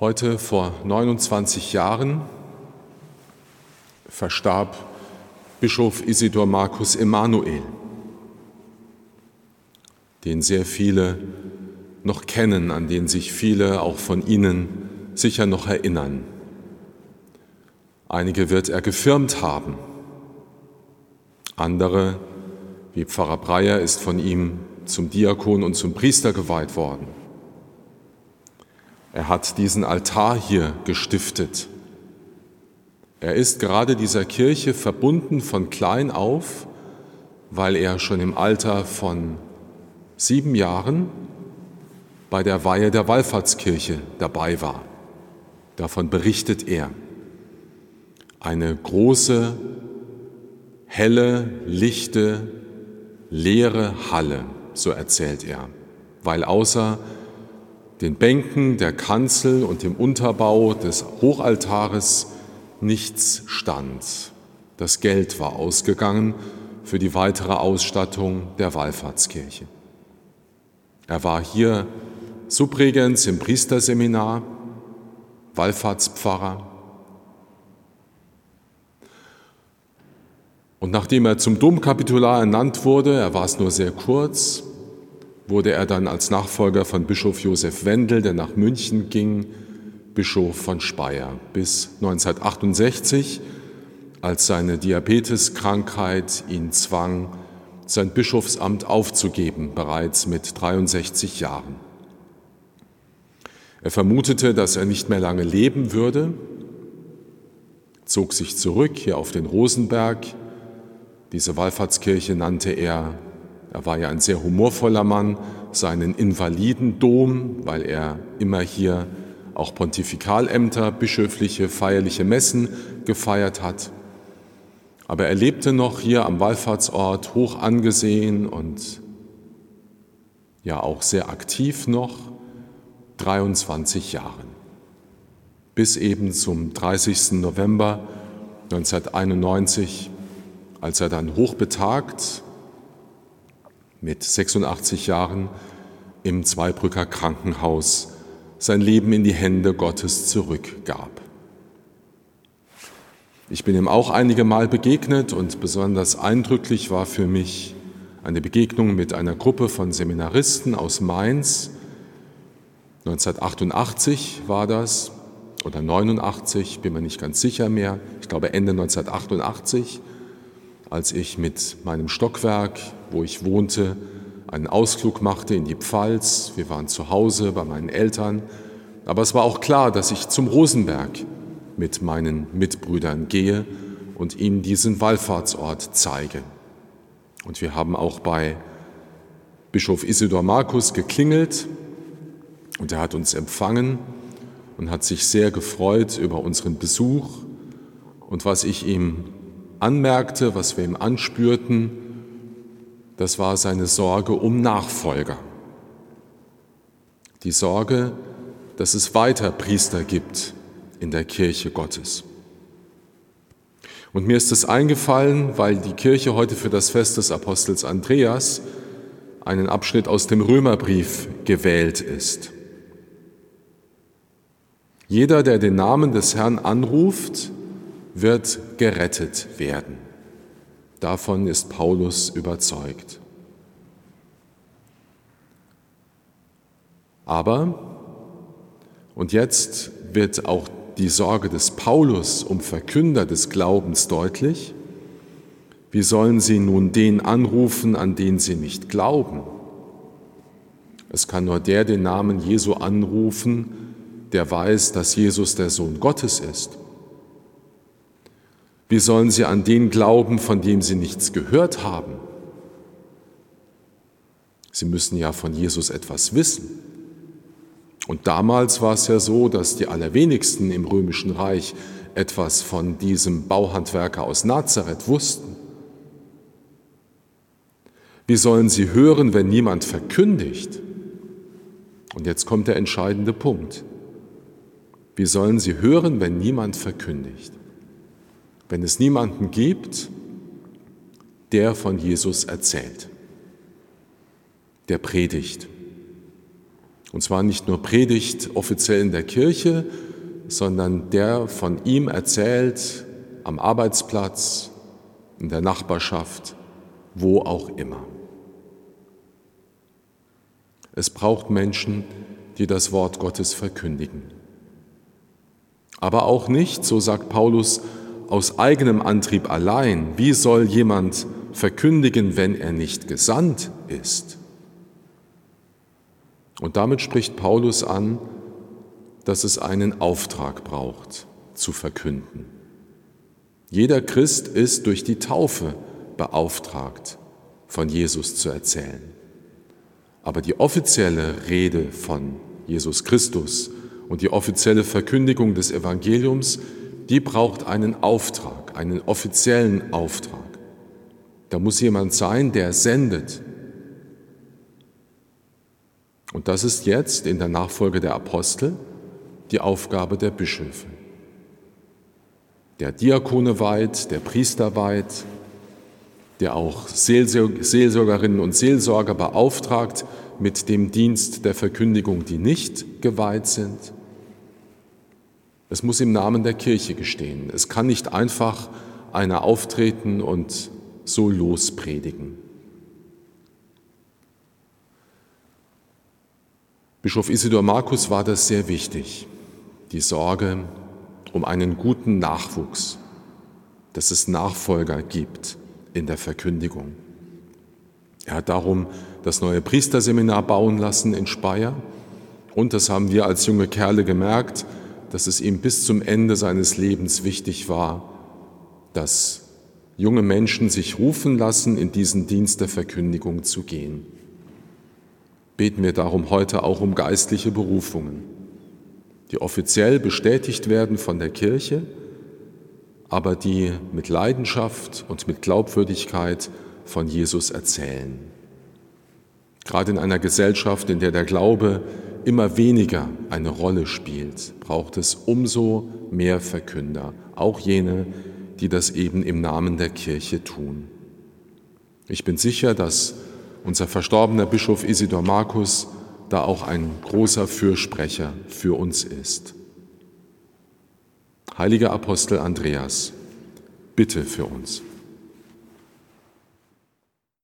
Heute vor 29 Jahren verstarb Bischof Isidor Markus Emanuel, den sehr viele noch kennen, an den sich viele auch von Ihnen sicher noch erinnern. Einige wird er gefirmt haben, andere, wie Pfarrer Breyer, ist von ihm zum Diakon und zum Priester geweiht worden. Er hat diesen Altar hier gestiftet. Er ist gerade dieser Kirche verbunden von klein auf, weil er schon im Alter von sieben Jahren bei der Weihe der Wallfahrtskirche dabei war. Davon berichtet er. Eine große, helle, lichte, leere Halle, so erzählt er, weil außer den Bänken der Kanzel und dem Unterbau des Hochaltares nichts stand. Das Geld war ausgegangen für die weitere Ausstattung der Wallfahrtskirche. Er war hier Subregens im Priesterseminar, Wallfahrtspfarrer. Und nachdem er zum Domkapitular ernannt wurde, er war es nur sehr kurz, wurde er dann als Nachfolger von Bischof Josef Wendel, der nach München ging, Bischof von Speyer bis 1968, als seine Diabeteskrankheit ihn zwang, sein Bischofsamt aufzugeben, bereits mit 63 Jahren. Er vermutete, dass er nicht mehr lange leben würde, zog sich zurück hier auf den Rosenberg. Diese Wallfahrtskirche nannte er er war ja ein sehr humorvoller Mann, seinen Invalidendom, weil er immer hier auch Pontifikalämter, bischöfliche, feierliche Messen gefeiert hat. Aber er lebte noch hier am Wallfahrtsort hoch angesehen und ja auch sehr aktiv noch, 23 Jahren. Bis eben zum 30. November 1991, als er dann hochbetagt mit 86 Jahren im Zweibrücker Krankenhaus sein Leben in die Hände Gottes zurückgab. Ich bin ihm auch einige Mal begegnet und besonders eindrücklich war für mich eine Begegnung mit einer Gruppe von Seminaristen aus Mainz. 1988 war das oder 89, bin mir nicht ganz sicher mehr. Ich glaube Ende 1988 als ich mit meinem Stockwerk, wo ich wohnte, einen Ausflug machte in die Pfalz. Wir waren zu Hause bei meinen Eltern. Aber es war auch klar, dass ich zum Rosenberg mit meinen Mitbrüdern gehe und ihnen diesen Wallfahrtsort zeige. Und wir haben auch bei Bischof Isidor Markus geklingelt und er hat uns empfangen und hat sich sehr gefreut über unseren Besuch und was ich ihm anmerkte, was wir ihm anspürten, das war seine Sorge um Nachfolger. Die Sorge, dass es weiter Priester gibt in der Kirche Gottes. Und mir ist es eingefallen, weil die Kirche heute für das Fest des Apostels Andreas einen Abschnitt aus dem Römerbrief gewählt ist. Jeder, der den Namen des Herrn anruft, wird gerettet werden. Davon ist Paulus überzeugt. Aber, und jetzt wird auch die Sorge des Paulus um Verkünder des Glaubens deutlich, wie sollen sie nun den anrufen, an den sie nicht glauben? Es kann nur der den Namen Jesu anrufen, der weiß, dass Jesus der Sohn Gottes ist. Wie sollen sie an den glauben, von dem sie nichts gehört haben? Sie müssen ja von Jesus etwas wissen. Und damals war es ja so, dass die allerwenigsten im römischen Reich etwas von diesem Bauhandwerker aus Nazareth wussten. Wie sollen sie hören, wenn niemand verkündigt? Und jetzt kommt der entscheidende Punkt. Wie sollen sie hören, wenn niemand verkündigt? Wenn es niemanden gibt, der von Jesus erzählt, der predigt. Und zwar nicht nur Predigt offiziell in der Kirche, sondern der von ihm erzählt am Arbeitsplatz, in der Nachbarschaft, wo auch immer. Es braucht Menschen, die das Wort Gottes verkündigen. Aber auch nicht, so sagt Paulus, aus eigenem Antrieb allein. Wie soll jemand verkündigen, wenn er nicht gesandt ist? Und damit spricht Paulus an, dass es einen Auftrag braucht, zu verkünden. Jeder Christ ist durch die Taufe beauftragt, von Jesus zu erzählen. Aber die offizielle Rede von Jesus Christus und die offizielle Verkündigung des Evangeliums, die braucht einen Auftrag, einen offiziellen Auftrag. Da muss jemand sein, der sendet. Und das ist jetzt in der Nachfolge der Apostel die Aufgabe der Bischöfe. Der Diakone weit, der Priester weit, der auch Seelsorgerinnen und Seelsorger beauftragt mit dem Dienst der Verkündigung, die nicht geweiht sind. Es muss im Namen der Kirche gestehen. Es kann nicht einfach einer auftreten und so lospredigen. Bischof Isidor Markus war das sehr wichtig, die Sorge um einen guten Nachwuchs, dass es Nachfolger gibt in der Verkündigung. Er hat darum das neue Priesterseminar bauen lassen in Speyer und das haben wir als junge Kerle gemerkt, dass es ihm bis zum Ende seines Lebens wichtig war, dass junge Menschen sich rufen lassen, in diesen Dienst der Verkündigung zu gehen. Beten wir darum heute auch um geistliche Berufungen, die offiziell bestätigt werden von der Kirche, aber die mit Leidenschaft und mit Glaubwürdigkeit von Jesus erzählen. Gerade in einer Gesellschaft, in der der Glaube immer weniger eine Rolle spielt, braucht es umso mehr Verkünder, auch jene, die das eben im Namen der Kirche tun. Ich bin sicher, dass unser verstorbener Bischof Isidor Markus da auch ein großer Fürsprecher für uns ist. Heiliger Apostel Andreas, bitte für uns.